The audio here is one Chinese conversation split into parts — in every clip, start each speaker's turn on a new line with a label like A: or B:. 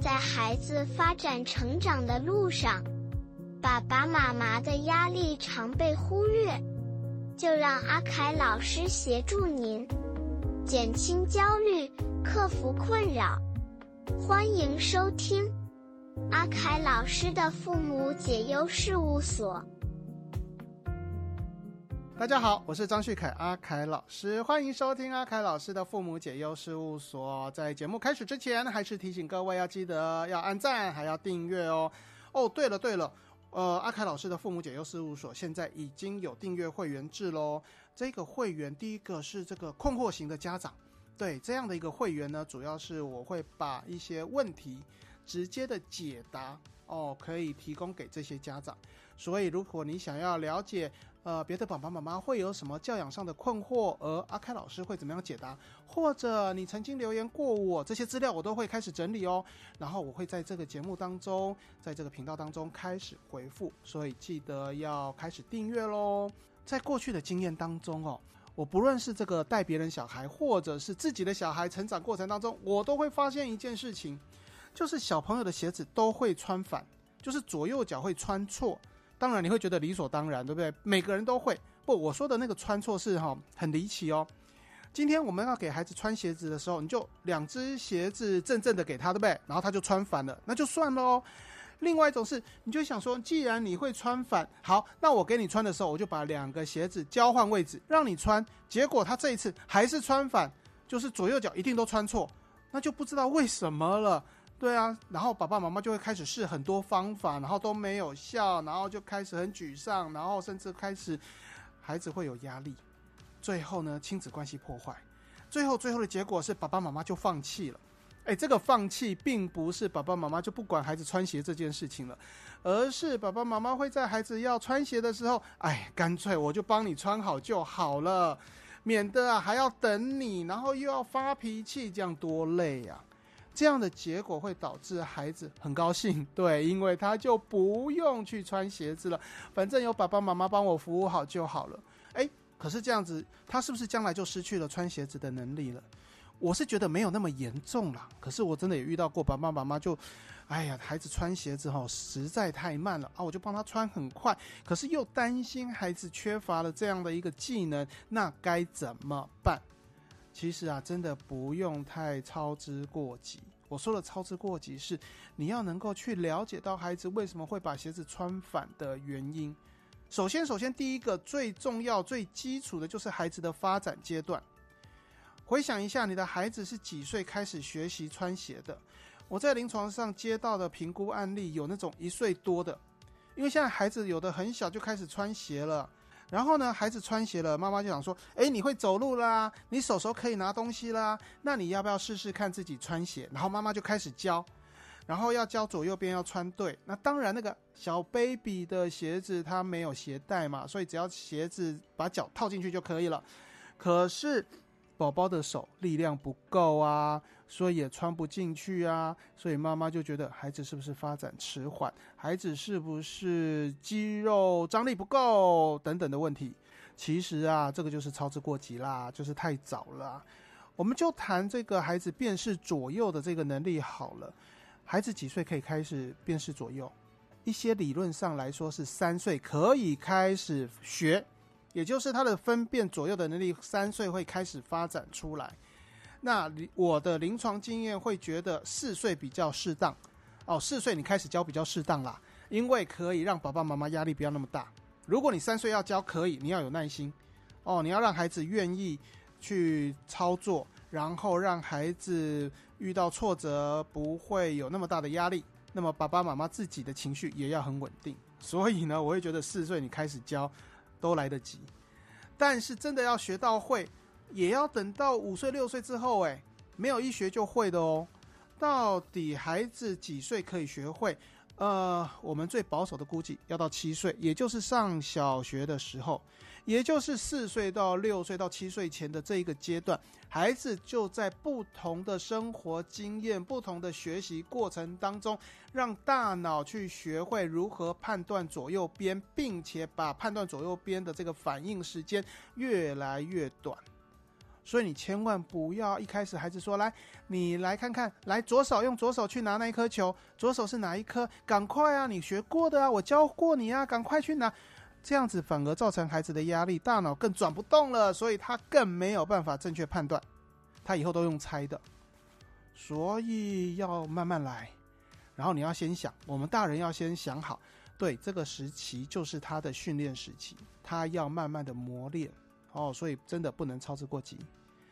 A: 在孩子发展成长的路上，爸爸妈妈的压力常被忽略，就让阿凯老师协助您减轻焦虑，克服困扰。欢迎收听阿凯老师的父母解忧事务所。
B: 大家好，我是张旭凯，阿凯老师，欢迎收听阿凯老师的父母解忧事务所。在节目开始之前，还是提醒各位要记得要按赞，还要订阅哦。哦，对了对了，呃，阿凯老师的父母解忧事务所现在已经有订阅会员制喽。这个会员第一个是这个困惑型的家长，对这样的一个会员呢，主要是我会把一些问题直接的解答哦，可以提供给这些家长。所以如果你想要了解，呃，别的爸爸妈妈会有什么教养上的困惑，而阿开老师会怎么样解答？或者你曾经留言过我，这些资料我都会开始整理哦。然后我会在这个节目当中，在这个频道当中开始回复，所以记得要开始订阅喽。在过去的经验当中哦，我不论是这个带别人小孩，或者是自己的小孩成长过程当中，我都会发现一件事情，就是小朋友的鞋子都会穿反，就是左右脚会穿错。当然你会觉得理所当然，对不对？每个人都会。不，我说的那个穿错是哈很离奇哦。今天我们要给孩子穿鞋子的时候，你就两只鞋子正正的给他，对不对？然后他就穿反了，那就算了哦。另外一种是，你就想说，既然你会穿反，好，那我给你穿的时候，我就把两个鞋子交换位置，让你穿。结果他这一次还是穿反，就是左右脚一定都穿错，那就不知道为什么了。对啊，然后爸爸妈妈就会开始试很多方法，然后都没有效，然后就开始很沮丧，然后甚至开始孩子会有压力，最后呢亲子关系破坏，最后最后的结果是爸爸妈妈就放弃了。哎，这个放弃并不是爸爸妈妈就不管孩子穿鞋这件事情了，而是爸爸妈妈会在孩子要穿鞋的时候，哎，干脆我就帮你穿好就好了，免得啊还要等你，然后又要发脾气，这样多累呀。这样的结果会导致孩子很高兴，对，因为他就不用去穿鞋子了，反正有爸爸妈妈帮我服务好就好了。哎，可是这样子，他是不是将来就失去了穿鞋子的能力了？我是觉得没有那么严重啦，可是我真的也遇到过爸爸妈妈就，哎呀，孩子穿鞋子哈实在太慢了啊，我就帮他穿很快，可是又担心孩子缺乏了这样的一个技能，那该怎么办？其实啊，真的不用太操之过急。我说的操之过急是，你要能够去了解到孩子为什么会把鞋子穿反的原因。首先，首先第一个最重要、最基础的就是孩子的发展阶段。回想一下，你的孩子是几岁开始学习穿鞋的？我在临床上接到的评估案例有那种一岁多的，因为现在孩子有的很小就开始穿鞋了。然后呢，孩子穿鞋了，妈妈就想说：“哎，你会走路啦，你手手可以拿东西啦，那你要不要试试看自己穿鞋？”然后妈妈就开始教，然后要教左右边要穿对。那当然，那个小 baby 的鞋子它没有鞋带嘛，所以只要鞋子把脚套进去就可以了。可是。宝宝的手力量不够啊，所以也穿不进去啊，所以妈妈就觉得孩子是不是发展迟缓，孩子是不是肌肉张力不够等等的问题。其实啊，这个就是操之过急啦，就是太早了。我们就谈这个孩子辨识左右的这个能力好了。孩子几岁可以开始辨识左右？一些理论上来说是三岁可以开始学。也就是他的分辨左右的能力，三岁会开始发展出来。那我的临床经验会觉得四岁比较适当。哦，四岁你开始教比较适当啦，因为可以让爸爸妈妈压力不要那么大。如果你三岁要教，可以，你要有耐心。哦，你要让孩子愿意去操作，然后让孩子遇到挫折不会有那么大的压力。那么爸爸妈妈自己的情绪也要很稳定。所以呢，我会觉得四岁你开始教。都来得及，但是真的要学到会，也要等到五岁六岁之后，哎，没有一学就会的哦。到底孩子几岁可以学会？呃，我们最保守的估计要到七岁，也就是上小学的时候，也就是四岁到六岁到七岁前的这一个阶段，孩子就在不同的生活经验、不同的学习过程当中，让大脑去学会如何判断左右边，并且把判断左右边的这个反应时间越来越短。所以你千万不要一开始孩子说来，你来看看，来左手用左手去拿那一颗球，左手是哪一颗？赶快啊，你学过的啊，我教过你啊，赶快去拿。这样子反而造成孩子的压力，大脑更转不动了，所以他更没有办法正确判断，他以后都用猜的。所以要慢慢来，然后你要先想，我们大人要先想好，对这个时期就是他的训练时期，他要慢慢的磨练哦，所以真的不能操之过急。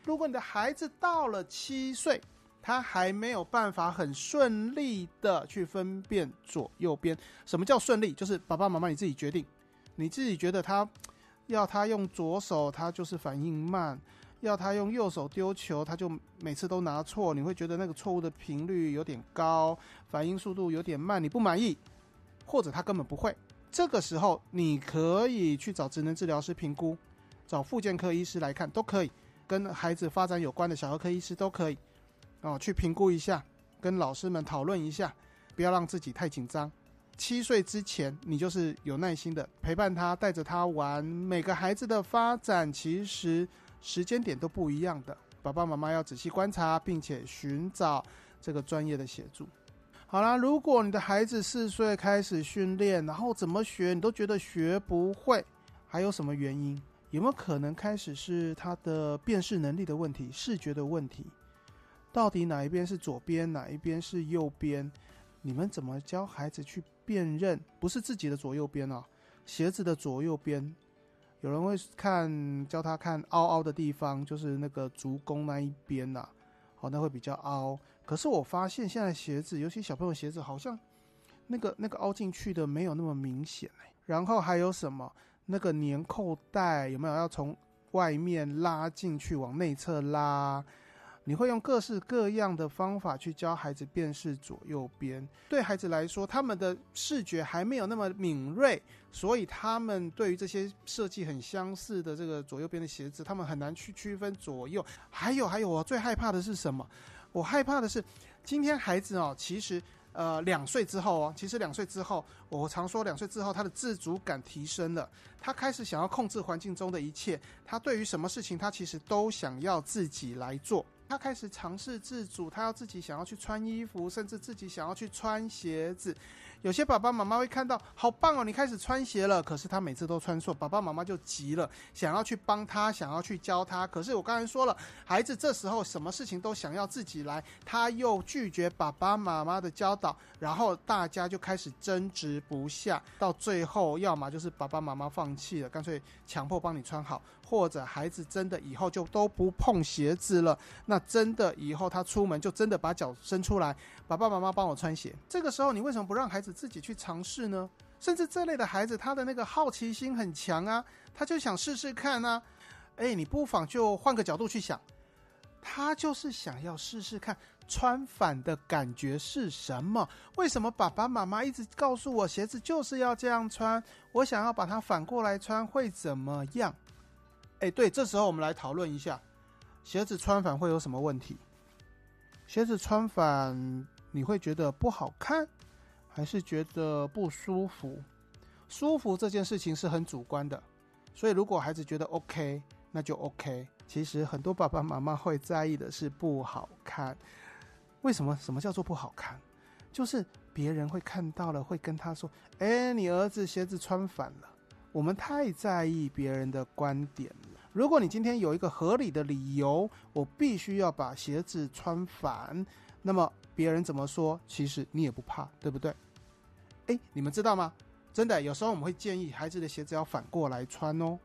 B: 如果你的孩子到了七岁，他还没有办法很顺利的去分辨左右边，什么叫顺利？就是爸爸妈妈你自己决定，你自己觉得他要他用左手，他就是反应慢；要他用右手丢球，他就每次都拿错。你会觉得那个错误的频率有点高，反应速度有点慢，你不满意，或者他根本不会。这个时候，你可以去找职能治疗师评估，找复健科医师来看，都可以。跟孩子发展有关的小儿科医师都可以，哦，去评估一下，跟老师们讨论一下，不要让自己太紧张。七岁之前，你就是有耐心的陪伴他，带着他玩。每个孩子的发展其实时间点都不一样的，爸爸妈妈要仔细观察，并且寻找这个专业的协助。好啦，如果你的孩子四岁开始训练，然后怎么学你都觉得学不会，还有什么原因？有没有可能开始是他的辨识能力的问题、视觉的问题？到底哪一边是左边，哪一边是右边？你们怎么教孩子去辨认？不是自己的左右边啊，鞋子的左右边。有人会看教他看凹凹的地方，就是那个足弓那一边呐，好，那会比较凹。可是我发现现在鞋子，尤其小朋友鞋子，好像那个那个凹进去的没有那么明显然后还有什么？那个粘扣带有没有要从外面拉进去，往内侧拉？你会用各式各样的方法去教孩子辨识左右边。对孩子来说，他们的视觉还没有那么敏锐，所以他们对于这些设计很相似的这个左右边的鞋子，他们很难去区分左右。还有还有，我最害怕的是什么？我害怕的是，今天孩子哦，其实。呃，两岁之后哦，其实两岁之后，我常说两岁之后，他的自主感提升了，他开始想要控制环境中的一切，他对于什么事情，他其实都想要自己来做。他开始尝试自主，他要自己想要去穿衣服，甚至自己想要去穿鞋子。有些爸爸妈妈会看到，好棒哦，你开始穿鞋了。可是他每次都穿错，爸爸妈妈就急了，想要去帮他，想要去教他。可是我刚才说了，孩子这时候什么事情都想要自己来，他又拒绝爸爸妈妈的教导，然后大家就开始争执不下，到最后，要么就是爸爸妈妈放弃了，干脆强迫帮你穿好。或者孩子真的以后就都不碰鞋子了，那真的以后他出门就真的把脚伸出来，爸爸妈妈帮我穿鞋。这个时候你为什么不让孩子自己去尝试呢？甚至这类的孩子，他的那个好奇心很强啊，他就想试试看啊。哎，你不妨就换个角度去想，他就是想要试试看穿反的感觉是什么？为什么爸爸妈妈一直告诉我鞋子就是要这样穿？我想要把它反过来穿会怎么样？哎，对，这时候我们来讨论一下，鞋子穿反会有什么问题？鞋子穿反你会觉得不好看，还是觉得不舒服？舒服这件事情是很主观的，所以如果孩子觉得 OK，那就 OK。其实很多爸爸妈妈会在意的是不好看。为什么？什么叫做不好看？就是别人会看到了，会跟他说：“哎，你儿子鞋子穿反了。”我们太在意别人的观点了。如果你今天有一个合理的理由，我必须要把鞋子穿反，那么别人怎么说，其实你也不怕，对不对？哎，你们知道吗？真的，有时候我们会建议孩子的鞋子要反过来穿哦。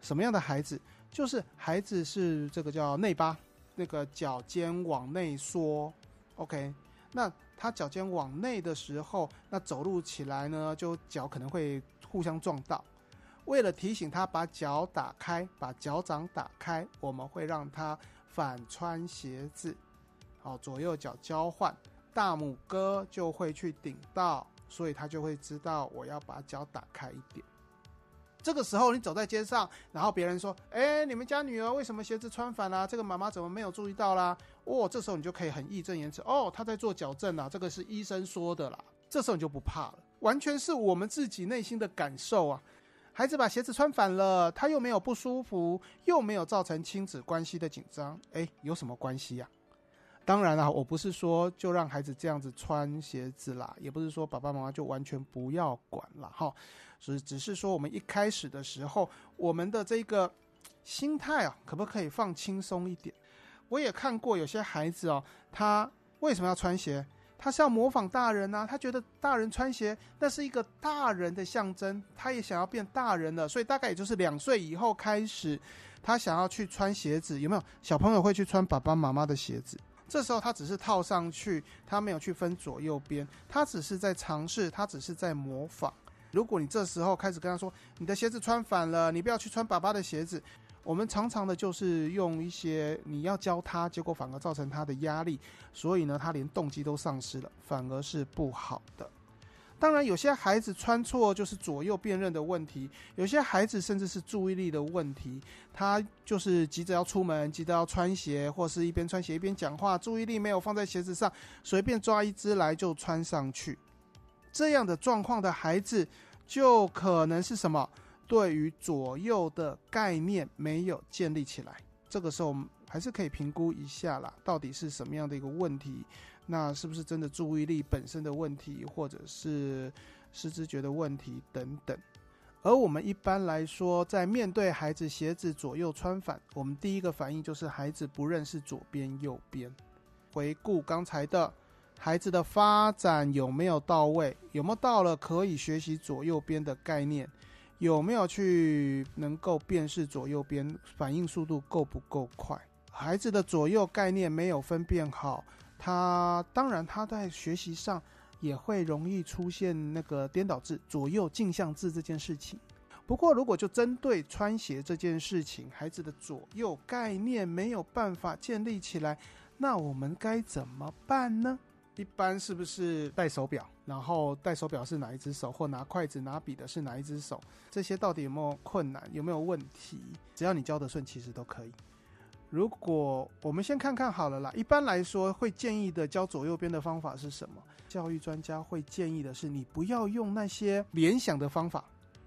B: 什么样的孩子？就是孩子是这个叫内八，那个脚尖往内缩。OK，那他脚尖往内的时候，那走路起来呢，就脚可能会。互相撞到，为了提醒他把脚打开，把脚掌打开，我们会让他反穿鞋子，好，左右脚交换，大拇哥就会去顶到，所以他就会知道我要把脚打开一点。这个时候你走在街上，然后别人说：“哎，你们家女儿为什么鞋子穿反了？这个妈妈怎么没有注意到啦？”哦，这时候你就可以很义正言辞：“哦，他在做矫正啊，这个是医生说的啦。”这时候你就不怕了。完全是我们自己内心的感受啊！孩子把鞋子穿反了，他又没有不舒服，又没有造成亲子关系的紧张，哎，有什么关系呀？当然啦，我不是说就让孩子这样子穿鞋子啦，也不是说爸爸妈妈就完全不要管了哈，只只是说我们一开始的时候，我们的这个心态啊，可不可以放轻松一点？我也看过有些孩子哦，他为什么要穿鞋？他是要模仿大人呐，他觉得大人穿鞋那是一个大人的象征，他也想要变大人了，所以大概也就是两岁以后开始，他想要去穿鞋子。有没有小朋友会去穿爸爸妈妈的鞋子？这时候他只是套上去，他没有去分左右边，他只是在尝试，他只是在模仿。如果你这时候开始跟他说，你的鞋子穿反了，你不要去穿爸爸的鞋子。我们常常的就是用一些你要教他，结果反而造成他的压力，所以呢，他连动机都丧失了，反而是不好的。当然，有些孩子穿错就是左右辨认的问题，有些孩子甚至是注意力的问题，他就是急着要出门，急着要穿鞋，或是一边穿鞋一边讲话，注意力没有放在鞋子上，随便抓一只来就穿上去。这样的状况的孩子，就可能是什么？对于左右的概念没有建立起来，这个时候我们还是可以评估一下啦，到底是什么样的一个问题？那是不是真的注意力本身的问题，或者是失知觉的问题等等？而我们一般来说，在面对孩子鞋子左右穿反，我们第一个反应就是孩子不认识左边右边。回顾刚才的孩子的发展有没有到位？有没有到了可以学习左右边的概念？有没有去能够辨识左右边反应速度够不够快？孩子的左右概念没有分辨好，他当然他在学习上也会容易出现那个颠倒字、左右镜像字这件事情。不过，如果就针对穿鞋这件事情，孩子的左右概念没有办法建立起来，那我们该怎么办呢？一般是不是戴手表？然后戴手表是哪一只手？或拿筷子、拿笔的是哪一只手？这些到底有没有困难？有没有问题？只要你教得顺，其实都可以。如果我们先看看好了啦，一般来说会建议的教左右边的方法是什么？教育专家会建议的是，你不要用那些联想的方法，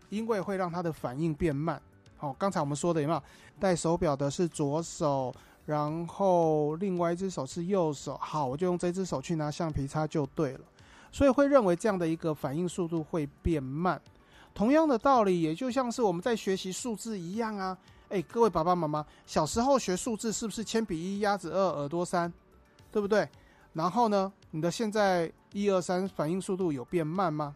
B: 因为会让他的反应变慢。好，刚才我们说的有没有？戴手表的是左手。然后另外一只手是右手，好，我就用这只手去拿橡皮擦就对了。所以会认为这样的一个反应速度会变慢。同样的道理，也就像是我们在学习数字一样啊。哎，各位爸爸妈妈，小时候学数字是不是铅笔一、鸭子二、耳朵三，对不对？然后呢，你的现在一二三反应速度有变慢吗？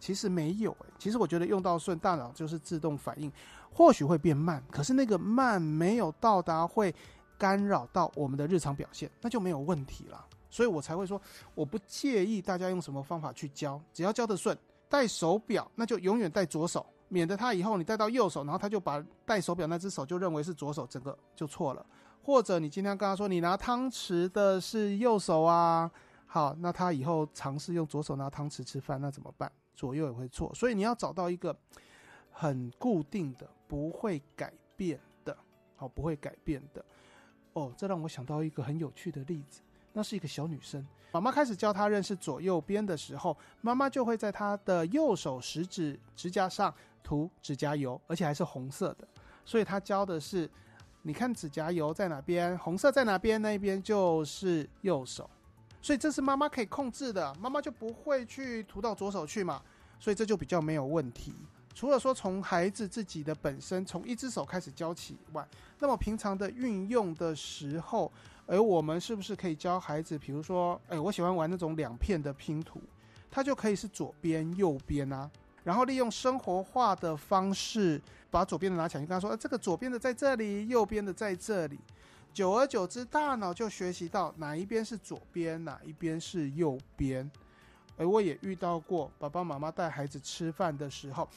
B: 其实没有哎。其实我觉得用到顺，大脑就是自动反应，或许会变慢，可是那个慢没有到达会。干扰到我们的日常表现，那就没有问题了。所以我才会说，我不介意大家用什么方法去教，只要教得顺。戴手表，那就永远戴左手，免得他以后你戴到右手，然后他就把戴手表那只手就认为是左手，整个就错了。或者你今天跟他说，你拿汤匙的是右手啊，好，那他以后尝试用左手拿汤匙吃饭，那怎么办？左右也会错。所以你要找到一个很固定的，不会改变的，好，不会改变的。哦，这让我想到一个很有趣的例子。那是一个小女生，妈妈开始教她认识左右边的时候，妈妈就会在她的右手食指指甲上涂指甲油，而且还是红色的。所以她教的是，你看指甲油在哪边，红色在哪边，那边就是右手。所以这是妈妈可以控制的，妈妈就不会去涂到左手去嘛。所以这就比较没有问题。除了说从孩子自己的本身从一只手开始教起以外，那么平常的运用的时候，而我们是不是可以教孩子？比如说，哎，我喜欢玩那种两片的拼图，它就可以是左边右边啊，然后利用生活化的方式把左边的拿起来，就跟他说，这个左边的在这里，右边的在这里。久而久之，大脑就学习到哪一边是左边，哪一边是右边。而我也遇到过爸爸妈妈带孩子吃饭的时候。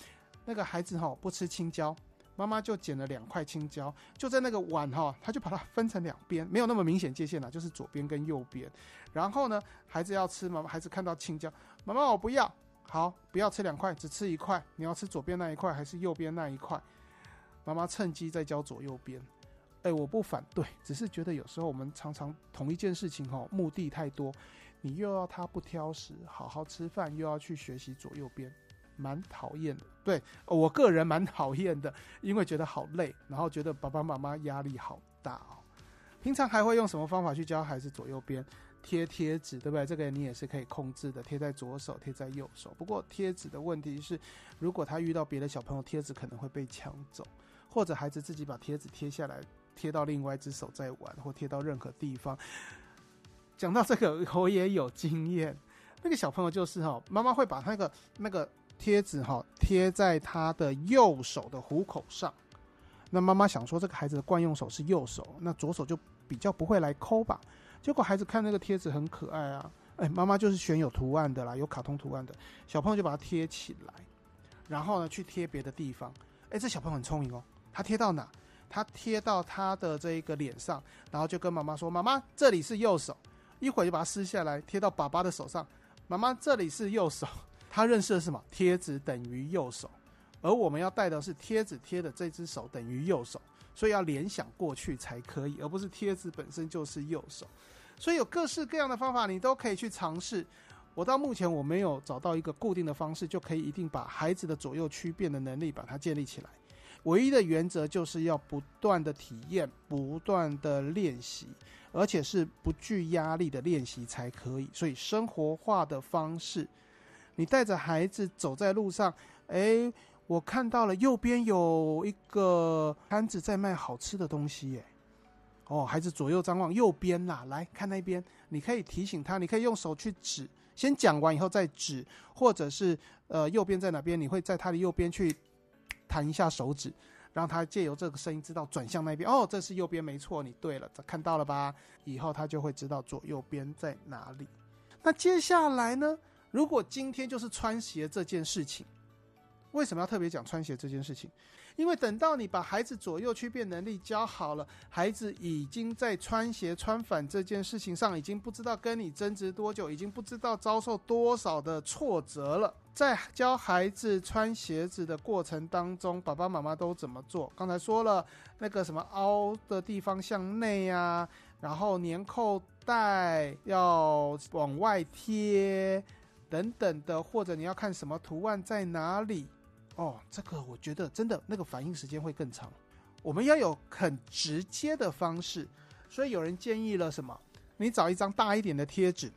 B: 那个孩子哈不吃青椒，妈妈就捡了两块青椒，就在那个碗哈，他就把它分成两边，没有那么明显界限了，就是左边跟右边。然后呢，孩子要吃，妈妈孩子看到青椒，妈妈我不要，好，不要吃两块，只吃一块。你要吃左边那一块还是右边那一块？妈妈趁机再教左右边。哎，我不反对，只是觉得有时候我们常常同一件事情哈，目的太多，你又要他不挑食，好好吃饭，又要去学习左右边。蛮讨厌的。对我个人蛮讨厌的，因为觉得好累，然后觉得爸爸妈妈压力好大哦。平常还会用什么方法去教孩子左右边贴贴纸，对不对？这个你也是可以控制的，贴在左手，贴在右手。不过贴纸的问题是，如果他遇到别的小朋友，贴纸可能会被抢走，或者孩子自己把贴纸贴下来，贴到另外一只手在玩，或贴到任何地方。讲到这个，我也有经验。那个小朋友就是哈，妈妈会把那个那个贴纸哈贴在他的右手的虎口上。那妈妈想说，这个孩子的惯用手是右手，那左手就比较不会来抠吧。结果孩子看那个贴纸很可爱啊，哎，妈妈就是选有图案的啦，有卡通图案的，小朋友就把它贴起来，然后呢去贴别的地方。哎，这小朋友很聪明哦，他贴到哪？他贴到他的这一个脸上，然后就跟妈妈说：“妈妈，这里是右手。”一会儿就把它撕下来，贴到爸爸的手上。妈妈，这里是右手。他认识的是什么？贴纸等于右手。而我们要带的是贴纸贴的这只手等于右手，所以要联想过去才可以，而不是贴纸本身就是右手。所以有各式各样的方法，你都可以去尝试。我到目前我没有找到一个固定的方式，就可以一定把孩子的左右区变的能力把它建立起来。唯一的原则就是要不断的体验，不断的练习，而且是不具压力的练习才可以。所以生活化的方式，你带着孩子走在路上，诶。我看到了右边有一个摊子在卖好吃的东西耶，哦，孩子左右张望，右边啦，来看那边，你可以提醒他，你可以用手去指，先讲完以后再指，或者是呃右边在哪边，你会在他的右边去弹一下手指，让他借由这个声音知道转向那边，哦，这是右边没错，你对了，看到了吧？以后他就会知道左右边在哪里。那接下来呢？如果今天就是穿鞋这件事情。为什么要特别讲穿鞋这件事情？因为等到你把孩子左右区别能力教好了，孩子已经在穿鞋穿反这件事情上，已经不知道跟你争执多久，已经不知道遭受多少的挫折了。在教孩子穿鞋子的过程当中，爸爸妈妈都怎么做？刚才说了，那个什么凹的地方向内呀，然后粘扣带要往外贴，等等的，或者你要看什么图案在哪里。哦，这个我觉得真的那个反应时间会更长。我们要有很直接的方式，所以有人建议了什么？你找一张大一点的贴纸，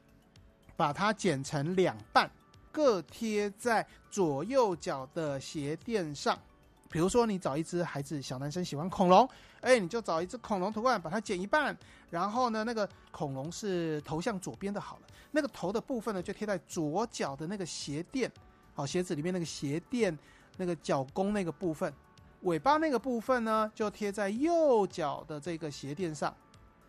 B: 把它剪成两半，各贴在左右脚的鞋垫上。比如说，你找一只孩子小男生喜欢恐龙，哎，你就找一只恐龙图案，把它剪一半，然后呢，那个恐龙是头向左边的，好了，那个头的部分呢就贴在左脚的那个鞋垫，好，鞋子里面那个鞋垫。那个脚弓那个部分，尾巴那个部分呢，就贴在右脚的这个鞋垫上。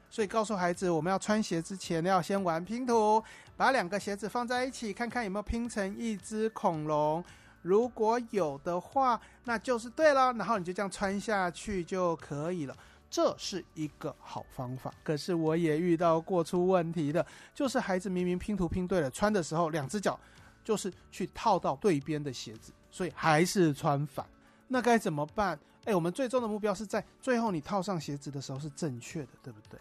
B: 所以告诉孩子，我们要穿鞋之前要先玩拼图，把两个鞋子放在一起，看看有没有拼成一只恐龙。如果有的话，那就是对了。然后你就这样穿下去就可以了。这是一个好方法。可是我也遇到过出问题的，就是孩子明明拼图拼对了，穿的时候两只脚就是去套到对边的鞋子。所以还是穿反，那该怎么办？哎，我们最终的目标是在最后你套上鞋子的时候是正确的，对不对？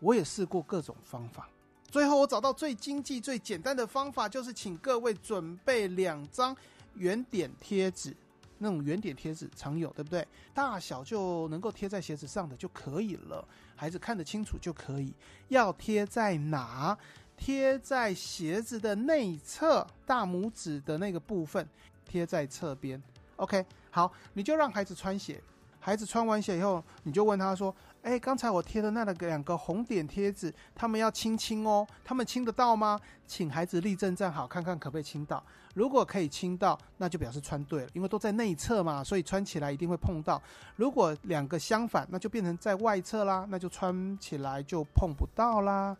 B: 我也试过各种方法，最后我找到最经济、最简单的方法，就是请各位准备两张圆点贴纸，那种圆点贴纸常有，对不对？大小就能够贴在鞋子上的就可以了，孩子看得清楚就可以。要贴在哪？贴在鞋子的内侧，大拇指的那个部分。贴在侧边，OK，好，你就让孩子穿鞋。孩子穿完鞋以后，你就问他说：“哎，刚才我贴的那两个红点贴纸，他们要亲亲哦，他们亲得到吗？”请孩子立正站好，看看可不可以亲到。如果可以亲到，那就表示穿对了，因为都在内侧嘛，所以穿起来一定会碰到。如果两个相反，那就变成在外侧啦，那就穿起来就碰不到啦。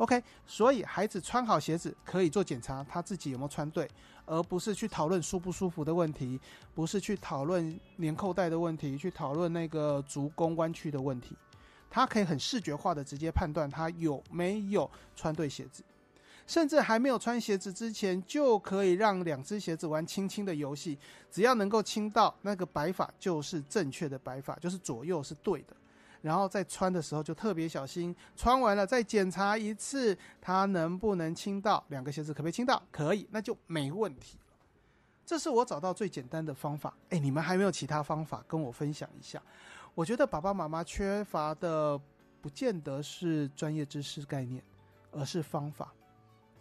B: OK，所以孩子穿好鞋子可以做检查，他自己有没有穿对，而不是去讨论舒不舒服的问题，不是去讨论粘扣带的问题，去讨论那个足弓弯曲的问题。他可以很视觉化的直接判断他有没有穿对鞋子，甚至还没有穿鞋子之前，就可以让两只鞋子玩轻轻的游戏，只要能够亲到那个摆法就是正确的摆法，就是左右是对的。然后在穿的时候就特别小心，穿完了再检查一次，它能不能亲到两个鞋子可不可以亲到？可以，那就没问题。这是我找到最简单的方法。哎，你们还没有其他方法跟我分享一下？我觉得爸爸妈妈缺乏的，不见得是专业知识概念，而是方法。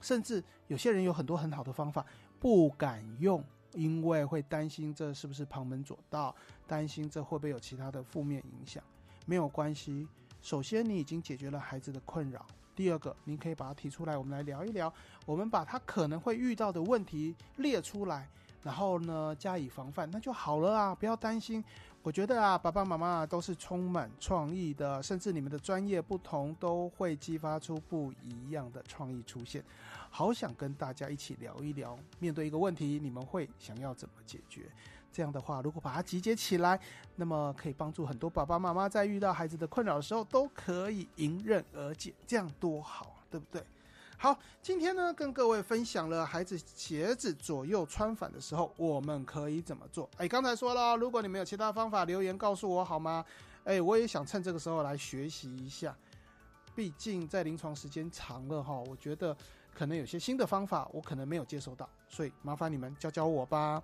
B: 甚至有些人有很多很好的方法，不敢用，因为会担心这是不是旁门左道，担心这会不会有其他的负面影响。没有关系，首先你已经解决了孩子的困扰。第二个，您可以把它提出来，我们来聊一聊。我们把他可能会遇到的问题列出来，然后呢加以防范，那就好了啊！不要担心。我觉得啊，爸爸妈妈都是充满创意的，甚至你们的专业不同，都会激发出不一样的创意出现。好想跟大家一起聊一聊，面对一个问题，你们会想要怎么解决？这样的话，如果把它集结起来，那么可以帮助很多爸爸妈妈在遇到孩子的困扰的时候，都可以迎刃而解，这样多好，对不对？好，今天呢，跟各位分享了孩子鞋子左右穿反的时候，我们可以怎么做？哎，刚才说了，如果你们有其他方法，留言告诉我好吗？哎，我也想趁这个时候来学习一下，毕竟在临床时间长了哈，我觉得可能有些新的方法我可能没有接收到，所以麻烦你们教教我吧。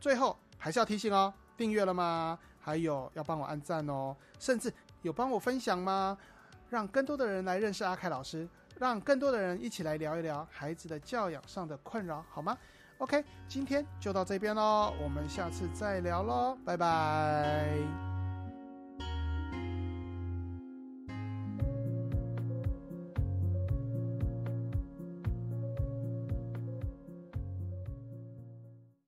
B: 最后。还是要提醒哦，订阅了吗？还有要帮我按赞哦，甚至有帮我分享吗？让更多的人来认识阿凯老师，让更多的人一起来聊一聊孩子的教养上的困扰，好吗？OK，今天就到这边喽，我们下次再聊喽，拜拜。